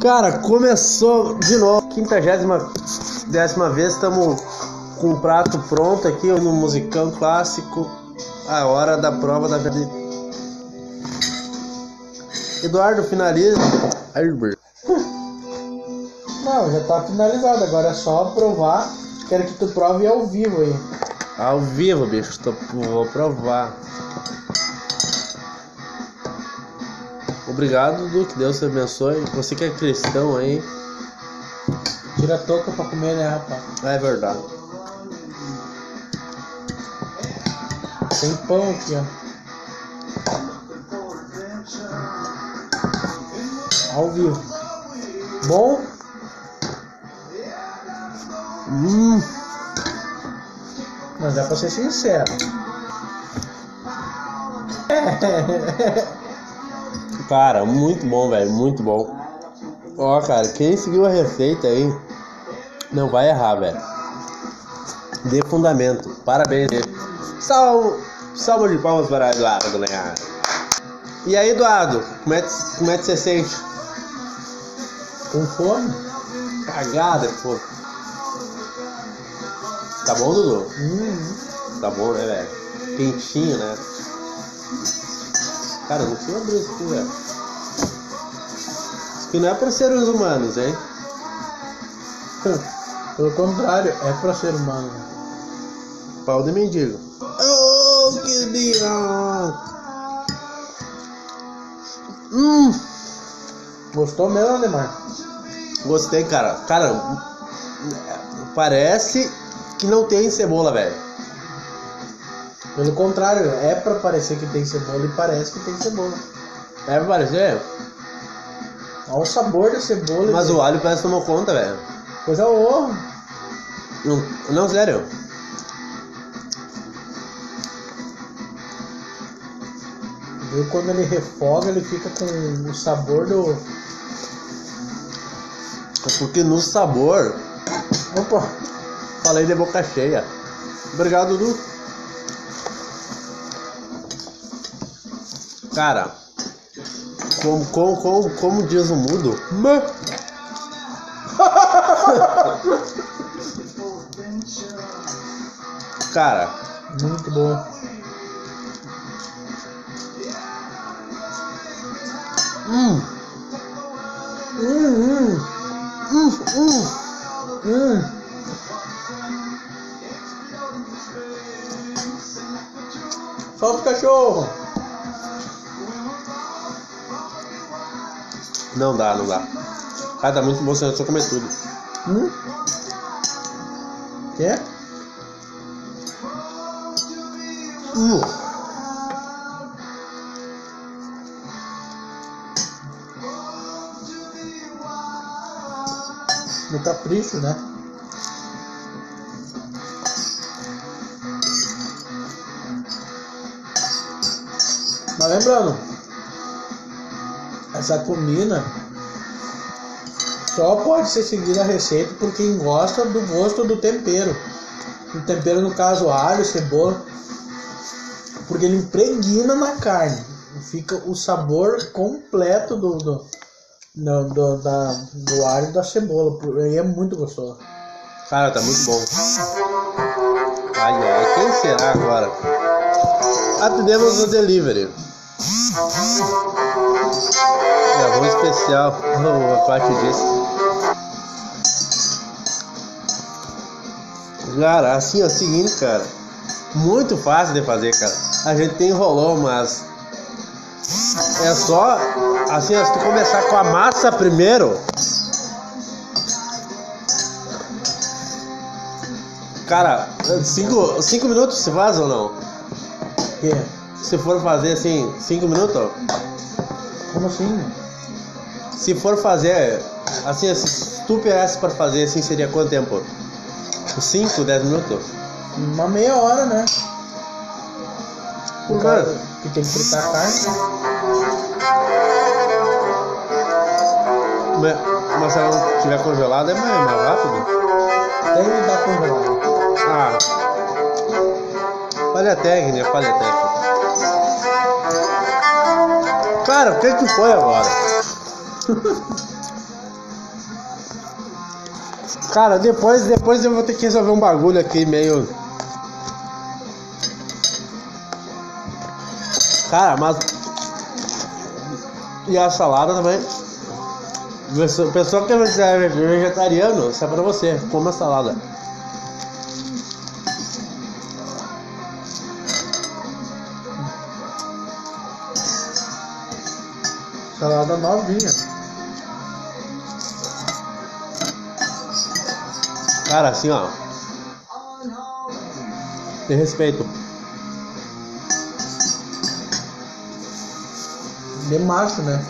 Cara, começou de novo. Quintagésima décima vez, estamos com o prato pronto aqui no musicão clássico. A hora da prova da vida. Eduardo finaliza. Não, já tá finalizado. Agora é só provar. Quero que tu prove ao vivo aí. Ao vivo, bicho. Tô, vou provar. Obrigado, Duque. Deus te abençoe. Você que é cristão aí. Tira a touca pra comer, né, rapaz? É verdade. Tem pão aqui, ó. Ao vivo. Bom? Hum. Mas dá pra ser sincero. Cara, muito bom, velho. Muito bom. Ó, cara, quem seguiu a receita aí não vai errar, velho. Dê fundamento. Parabéns. Salve, salve de palmas para Eduardo Lear. E aí, Eduardo, como é, que- como é que você sente? Com fome? Cagada, pô. Tá bom, Dudu? Hum, Tá bom, né, velho? Quentinho, né? Cara, não precisa abrir isso aqui, velho. Isso aqui não é pra seres humanos, hein? Pelo contrário, é pra ser humano. Pau de mendigo. Oh, que dia! Hum, Gostou mesmo, Ademar? gostei, cara. Cara, parece que não tem cebola, velho. Pelo contrário, é pra parecer que tem cebola e parece que tem cebola. É pra parecer? Olha o sabor da cebola. Mas o alho parece que tomou conta, velho. Coisa horror. Não, não, sério. Viu? Quando ele refoga, ele fica com o sabor do. Porque no sabor, Opa! falei de boca cheia. Obrigado, Dudu. Cara, como, como, como, como diz o mudo, mã. Cara, Muito boa. hum, Hum, hum, hum, hum. hum. Solta o cachorro. Não dá, não dá. Cara, tá muito emocionante, só comer tudo. Hum? Quer? Hum. No capricho, né? Mas lembrando, essa comida só pode ser seguida a receita por quem gosta do gosto do tempero. O tempero, no caso, alho, cebola, porque ele impregna na carne. Fica o sabor completo do, do, do, do, da, do alho e da cebola. É muito gostoso. Cara, tá muito bom. Ai, ai, quem será agora? Atendemos o delivery. Gravou um especial, a parte disso. Cara, assim é o seguinte, cara. Muito fácil de fazer, cara. A gente tem enrolou, mas é só assim, se tu começar com a massa primeiro, Cara, cinco, cinco minutos se faz ou não? Que? Se for fazer assim, cinco minutos? Como assim? Se for fazer, assim, se tu pegasse pra fazer assim, seria quanto tempo? Cinco, dez minutos? Uma meia hora, né? Por Cara. que tem que fritar a carne. Mas, mas se ela não tiver congelada, é mais, mais rápido? Tem que dar congelado. Ah. Falha técnica, falha técnica. Cara, o que que foi agora? Cara, depois, depois eu vou ter que resolver um bagulho aqui meio. Cara, mas. E a salada também. Pessoa que é vegetariano, isso é pra você. Coma salada. Salada novinha. Cara, assim, ó. Tem respeito. Bem macho, né?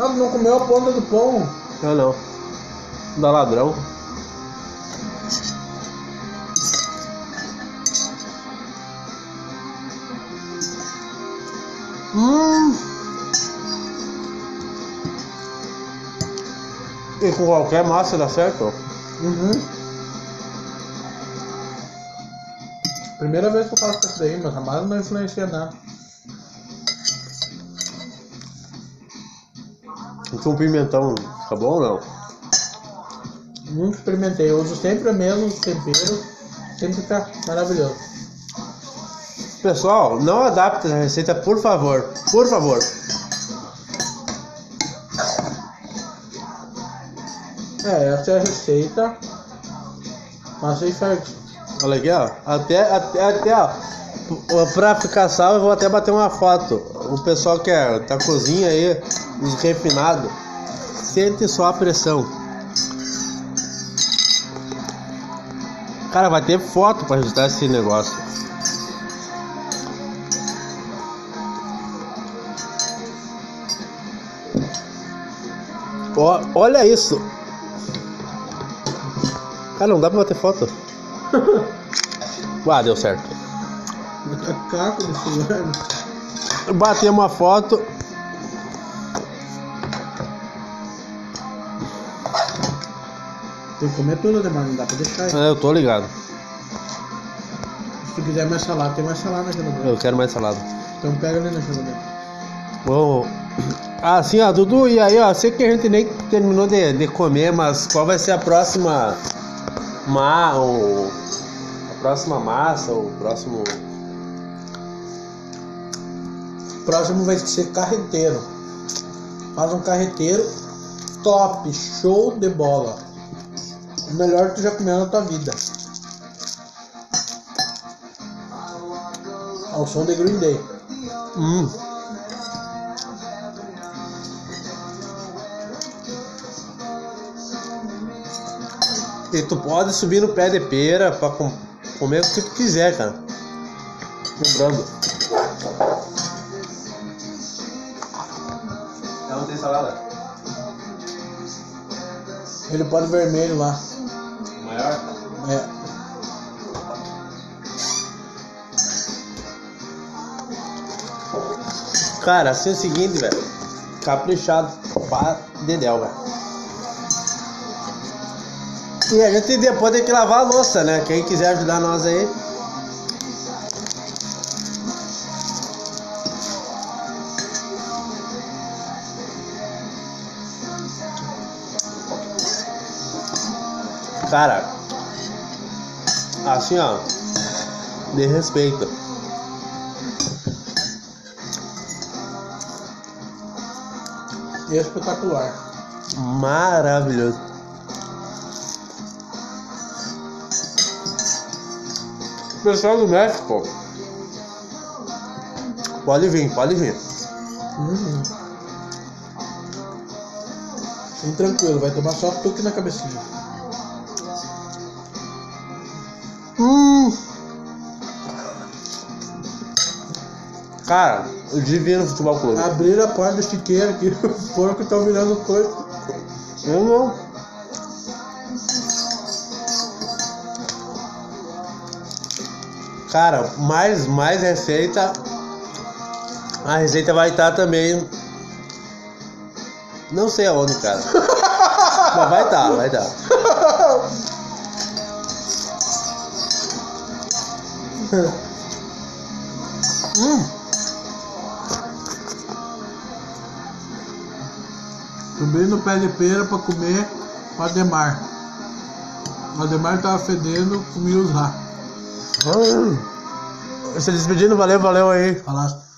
Ah, não comeu a ponta do pão. Não, não. Da ladrão. Hum. E com qualquer massa dá certo? Uhum. Primeira vez que eu faço isso daí, mas a massa não influencia nada. Com pimentão, fica bom ou não? Nunca experimentei, eu uso sempre o mesmo tempero, sempre fica maravilhoso. Pessoal, não adapte a receita, por favor. Por favor. É, essa é a receita. Massa e ferro. Olha aqui, ó. Até, até, até, ó. Pra ficar salvo, eu vou até bater uma foto. O pessoal que é da cozinha aí, os refinados, sente só a pressão. Cara, vai ter foto pra registrar esse negócio. Ó, olha isso. Cara, não dá pra bater foto. Ah, deu certo. Caco desse lugar. Batei uma foto. Tem que comer tudo, demais, não dá pra deixar. aí. É, eu tô ligado. Se tu quiser mais salada, tem mais salada na geladeira. Eu quero mais salada. Então pega ali na geladeira. Bom. Ah, sim, ó, Dudu, e aí, ó, sei que a gente nem terminou de, de comer, mas qual vai ser a próxima ma, o, a próxima massa, o próximo Próximo vai ser carreteiro. Faz um carreteiro top, show de bola. O melhor que tu já comeu na tua vida. Ao som de Green Day. Hum. E tu pode subir no pé de pera pra com- comer o que tu quiser, cara. Lembrando. Ela não tem salada? Ele pode vermelho lá. Maior? É. Cara, assim é o seguinte, velho. Caprichado pra dedéu, velho. E a gente depois tem que lavar a louça, né? Quem quiser ajudar nós aí. Cara, assim ó, de respeito. Espetacular. Maravilhoso. Pessoal do México, pode vir, pode vir. Uhum. Bem tranquilo, vai tomar só toque na cabecinha. Hum. Cara, o divino futebol clube. Abrir a porta do chiqueiro aqui, o porco tá virando coisa. Eu não. Cara, mais, mais receita. A receita vai estar também. Não sei aonde, cara. Mas vai estar, vai estar. Hum, Subi no pé de pera pra comer o Ademar. O Ademar tava fedendo, comi os rá. Se despedindo, valeu, valeu aí. Falasse.